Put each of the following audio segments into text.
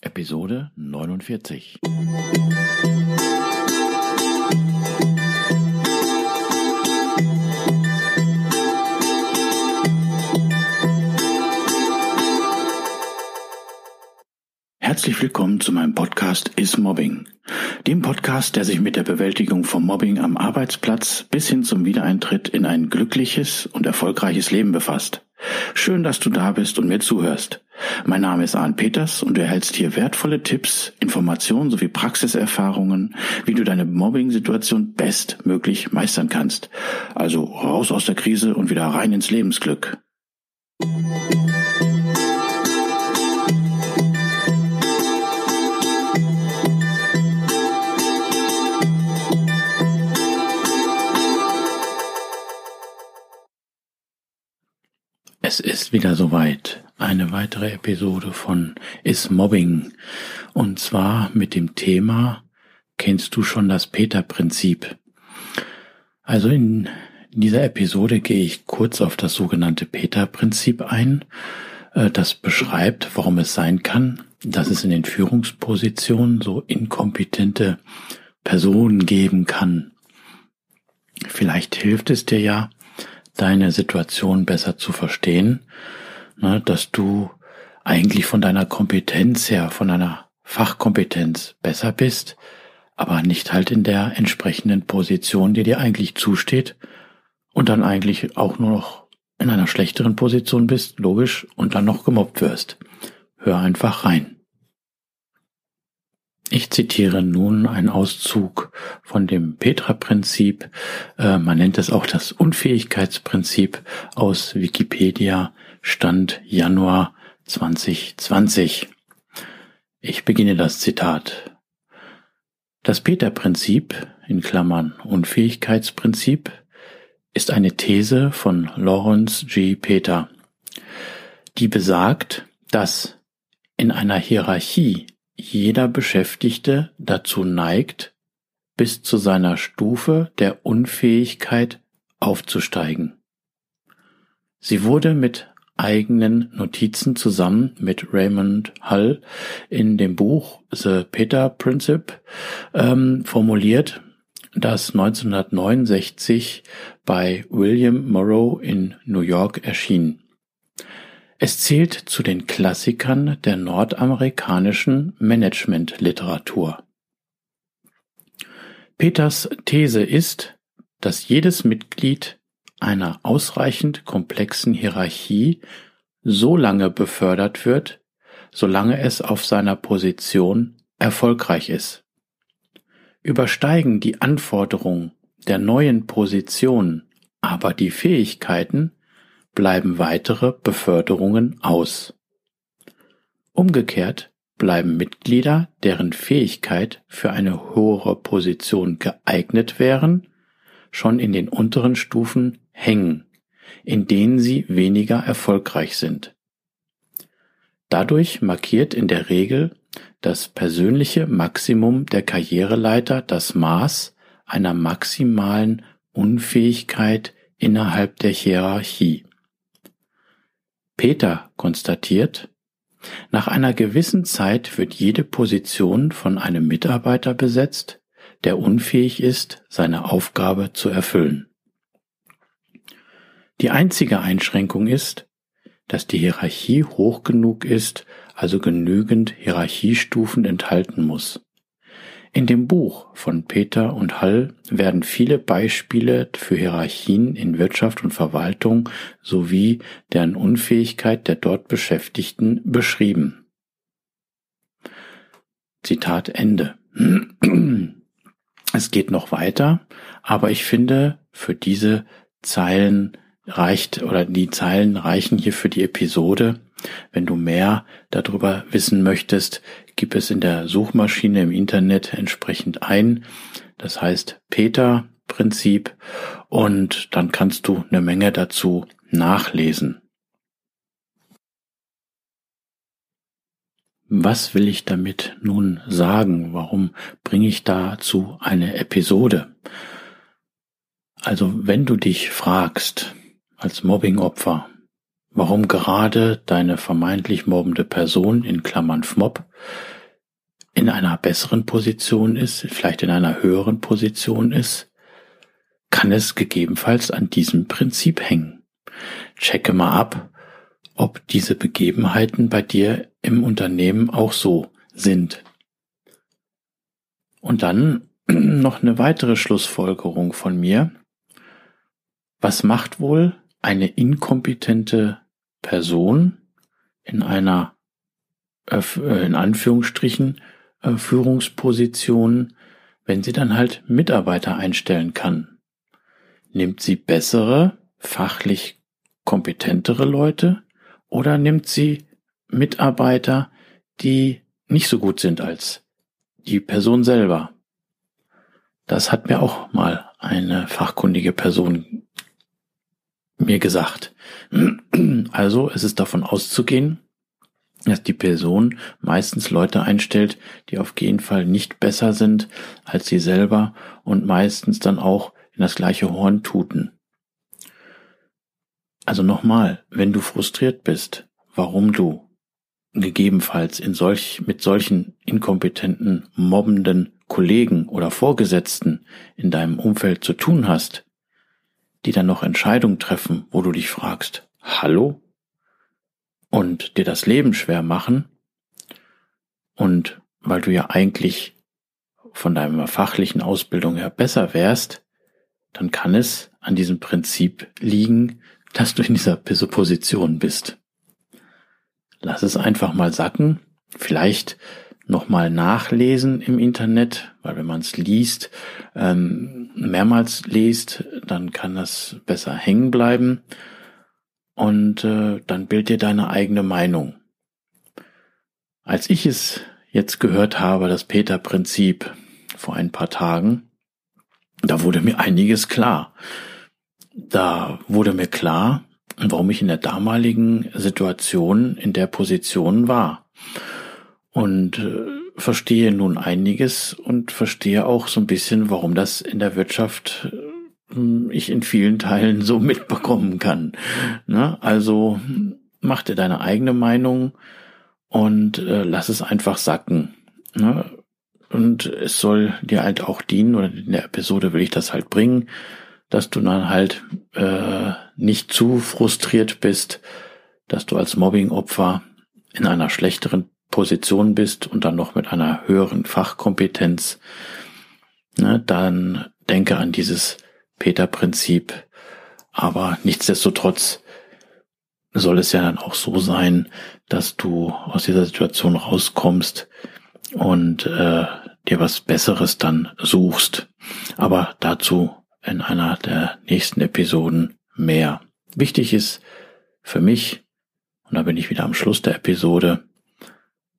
Episode 49. Herzlich willkommen zu meinem Podcast Is Mobbing, dem Podcast, der sich mit der Bewältigung von Mobbing am Arbeitsplatz bis hin zum Wiedereintritt in ein glückliches und erfolgreiches Leben befasst. Schön, dass du da bist und mir zuhörst. Mein Name ist Arne Peters und du erhältst hier wertvolle Tipps, Informationen sowie Praxiserfahrungen, wie du deine Mobbing-Situation bestmöglich meistern kannst. Also raus aus der Krise und wieder rein ins Lebensglück. Es ist wieder soweit. Eine weitere Episode von Is Mobbing. Und zwar mit dem Thema, kennst du schon das Peter-Prinzip? Also in dieser Episode gehe ich kurz auf das sogenannte Peter-Prinzip ein. Äh, das beschreibt, warum es sein kann, dass es in den Führungspositionen so inkompetente Personen geben kann. Vielleicht hilft es dir ja, deine Situation besser zu verstehen, ne, dass du eigentlich von deiner Kompetenz her, von deiner Fachkompetenz besser bist, aber nicht halt in der entsprechenden Position, die dir eigentlich zusteht und dann eigentlich auch nur noch in einer schlechteren Position bist, logisch, und dann noch gemobbt wirst. Hör einfach rein. Ich zitiere nun einen Auszug von dem Petra-Prinzip, äh, man nennt es auch das Unfähigkeitsprinzip aus Wikipedia, Stand Januar 2020. Ich beginne das Zitat. Das Peter-Prinzip, in Klammern Unfähigkeitsprinzip, ist eine These von Lawrence G. Peter, die besagt, dass in einer Hierarchie jeder Beschäftigte dazu neigt, bis zu seiner Stufe der Unfähigkeit aufzusteigen. Sie wurde mit eigenen Notizen zusammen mit Raymond Hull in dem Buch The Peter Principle ähm, formuliert, das 1969 bei William Morrow in New York erschien. Es zählt zu den Klassikern der nordamerikanischen Managementliteratur. Peters These ist, dass jedes Mitglied einer ausreichend komplexen Hierarchie so lange befördert wird, solange es auf seiner Position erfolgreich ist. Übersteigen die Anforderungen der neuen Position aber die Fähigkeiten, bleiben weitere Beförderungen aus. Umgekehrt bleiben Mitglieder, deren Fähigkeit für eine höhere Position geeignet wären, schon in den unteren Stufen hängen, in denen sie weniger erfolgreich sind. Dadurch markiert in der Regel das persönliche Maximum der Karriereleiter das Maß einer maximalen Unfähigkeit innerhalb der Hierarchie. Peter konstatiert, nach einer gewissen Zeit wird jede Position von einem Mitarbeiter besetzt, der unfähig ist, seine Aufgabe zu erfüllen. Die einzige Einschränkung ist, dass die Hierarchie hoch genug ist, also genügend Hierarchiestufen enthalten muss. In dem Buch von Peter und Hall werden viele Beispiele für Hierarchien in Wirtschaft und Verwaltung sowie deren Unfähigkeit der dort Beschäftigten beschrieben. Zitat Ende. Es geht noch weiter, aber ich finde, für diese Zeilen reicht oder die Zeilen reichen hier für die Episode. Wenn du mehr darüber wissen möchtest, gib es in der Suchmaschine im Internet entsprechend ein. Das heißt Peter Prinzip und dann kannst du eine Menge dazu nachlesen. Was will ich damit nun sagen? Warum bringe ich dazu eine Episode? Also wenn du dich fragst, als Mobbingopfer, warum gerade deine vermeintlich mobbende Person in Klammern FMOB in einer besseren Position ist, vielleicht in einer höheren Position ist, kann es gegebenenfalls an diesem Prinzip hängen. Checke mal ab, ob diese Begebenheiten bei dir im Unternehmen auch so sind. Und dann noch eine weitere Schlussfolgerung von mir. Was macht wohl eine inkompetente Person in einer, äh, in Anführungsstrichen, äh, Führungsposition, wenn sie dann halt Mitarbeiter einstellen kann? Nimmt sie bessere, fachlich kompetentere Leute oder nimmt sie Mitarbeiter, die nicht so gut sind als die Person selber? Das hat mir auch mal eine fachkundige Person mir gesagt. Also es ist davon auszugehen, dass die Person meistens Leute einstellt, die auf jeden Fall nicht besser sind als sie selber und meistens dann auch in das gleiche Horn tuten. Also nochmal, wenn du frustriert bist, warum du gegebenenfalls in solch, mit solchen inkompetenten, mobbenden Kollegen oder Vorgesetzten in deinem Umfeld zu tun hast, die dann noch Entscheidungen treffen, wo du dich fragst, hallo? Und dir das Leben schwer machen. Und weil du ja eigentlich von deiner fachlichen Ausbildung her besser wärst, dann kann es an diesem Prinzip liegen, dass du in dieser Position bist. Lass es einfach mal sacken, vielleicht nochmal nachlesen im Internet, weil wenn man es liest, ähm, mehrmals liest, dann kann das besser hängen bleiben und äh, dann bild dir deine eigene Meinung. Als ich es jetzt gehört habe, das Peter-Prinzip vor ein paar Tagen, da wurde mir einiges klar da wurde mir klar, warum ich in der damaligen Situation in der Position war. Und äh, verstehe nun einiges und verstehe auch so ein bisschen, warum das in der Wirtschaft äh, ich in vielen Teilen so mitbekommen kann. Ne? Also mach dir deine eigene Meinung und äh, lass es einfach sacken. Ne? Und es soll dir halt auch dienen, oder in der Episode will ich das halt bringen, dass du dann halt äh, nicht zu frustriert bist, dass du als Mobbing-Opfer in einer schlechteren Position bist und dann noch mit einer höheren Fachkompetenz, ne, dann denke an dieses Peter-Prinzip. Aber nichtsdestotrotz soll es ja dann auch so sein, dass du aus dieser Situation rauskommst und äh, dir was Besseres dann suchst. Aber dazu in einer der nächsten Episoden mehr. Wichtig ist für mich, und da bin ich wieder am Schluss der Episode,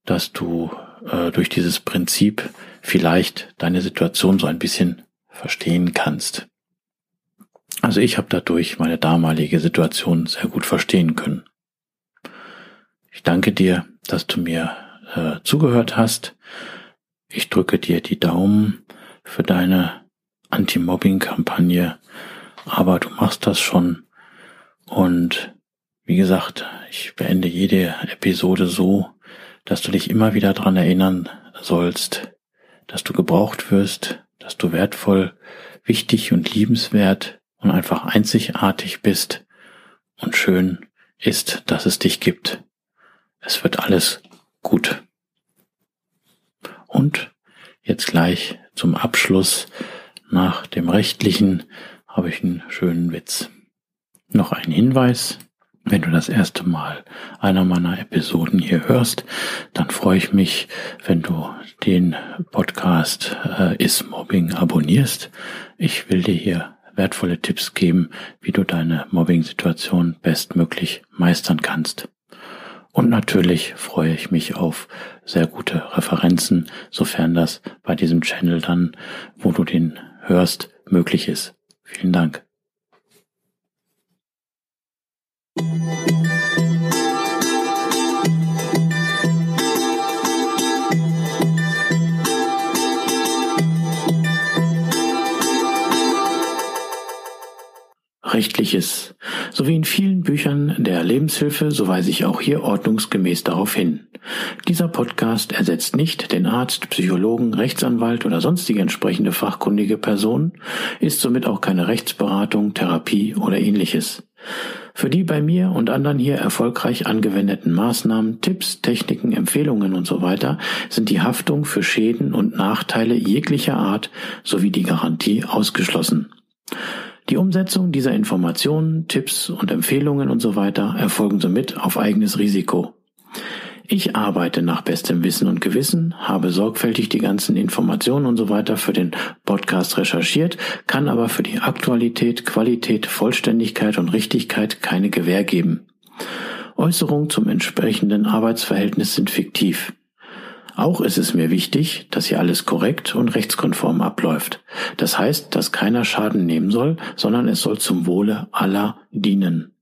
dass du äh, durch dieses Prinzip vielleicht deine Situation so ein bisschen verstehen kannst. Also ich habe dadurch meine damalige Situation sehr gut verstehen können. Ich danke dir, dass du mir äh, zugehört hast. Ich drücke dir die Daumen für deine Anti-Mobbing-Kampagne, aber du machst das schon. Und wie gesagt, ich beende jede Episode so, dass du dich immer wieder dran erinnern sollst, dass du gebraucht wirst, dass du wertvoll, wichtig und liebenswert und einfach einzigartig bist und schön ist, dass es dich gibt. Es wird alles gut. Und jetzt gleich zum Abschluss nach dem rechtlichen habe ich einen schönen Witz. Noch ein Hinweis. Wenn du das erste Mal einer meiner Episoden hier hörst, dann freue ich mich, wenn du den Podcast äh, Is Mobbing abonnierst. Ich will dir hier wertvolle Tipps geben, wie du deine Mobbing-Situation bestmöglich meistern kannst. Und natürlich freue ich mich auf sehr gute Referenzen, sofern das bei diesem Channel dann, wo du den hörst, möglich ist. Vielen Dank. Rechtliches Sowie in vielen Büchern der Lebenshilfe, so weise ich auch hier ordnungsgemäß darauf hin. Dieser Podcast ersetzt nicht den Arzt, Psychologen, Rechtsanwalt oder sonstige entsprechende fachkundige Person, ist somit auch keine Rechtsberatung, Therapie oder ähnliches. Für die bei mir und anderen hier erfolgreich angewendeten Maßnahmen, Tipps, Techniken, Empfehlungen und so weiter sind die Haftung für Schäden und Nachteile jeglicher Art sowie die Garantie ausgeschlossen. Die Umsetzung dieser Informationen, Tipps und Empfehlungen und so weiter erfolgen somit auf eigenes Risiko. Ich arbeite nach bestem Wissen und Gewissen, habe sorgfältig die ganzen Informationen und so weiter für den Podcast recherchiert, kann aber für die Aktualität, Qualität, Vollständigkeit und Richtigkeit keine Gewähr geben. Äußerungen zum entsprechenden Arbeitsverhältnis sind fiktiv. Auch ist es mir wichtig, dass hier alles korrekt und rechtskonform abläuft. Das heißt, dass keiner Schaden nehmen soll, sondern es soll zum Wohle aller dienen.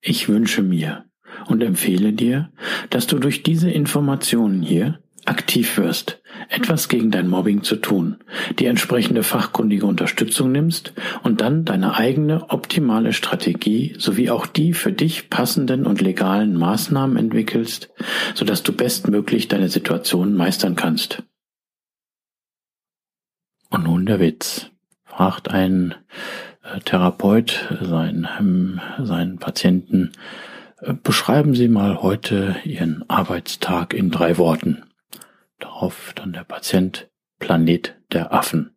Ich wünsche mir, und empfehle dir, dass du durch diese Informationen hier aktiv wirst, etwas gegen dein Mobbing zu tun, die entsprechende fachkundige Unterstützung nimmst und dann deine eigene optimale Strategie sowie auch die für dich passenden und legalen Maßnahmen entwickelst, sodass du bestmöglich deine Situation meistern kannst. Und nun der Witz. Fragt ein äh, Therapeut seinen, seinen Patienten, Beschreiben Sie mal heute Ihren Arbeitstag in drei Worten. Darauf dann der Patient Planet der Affen.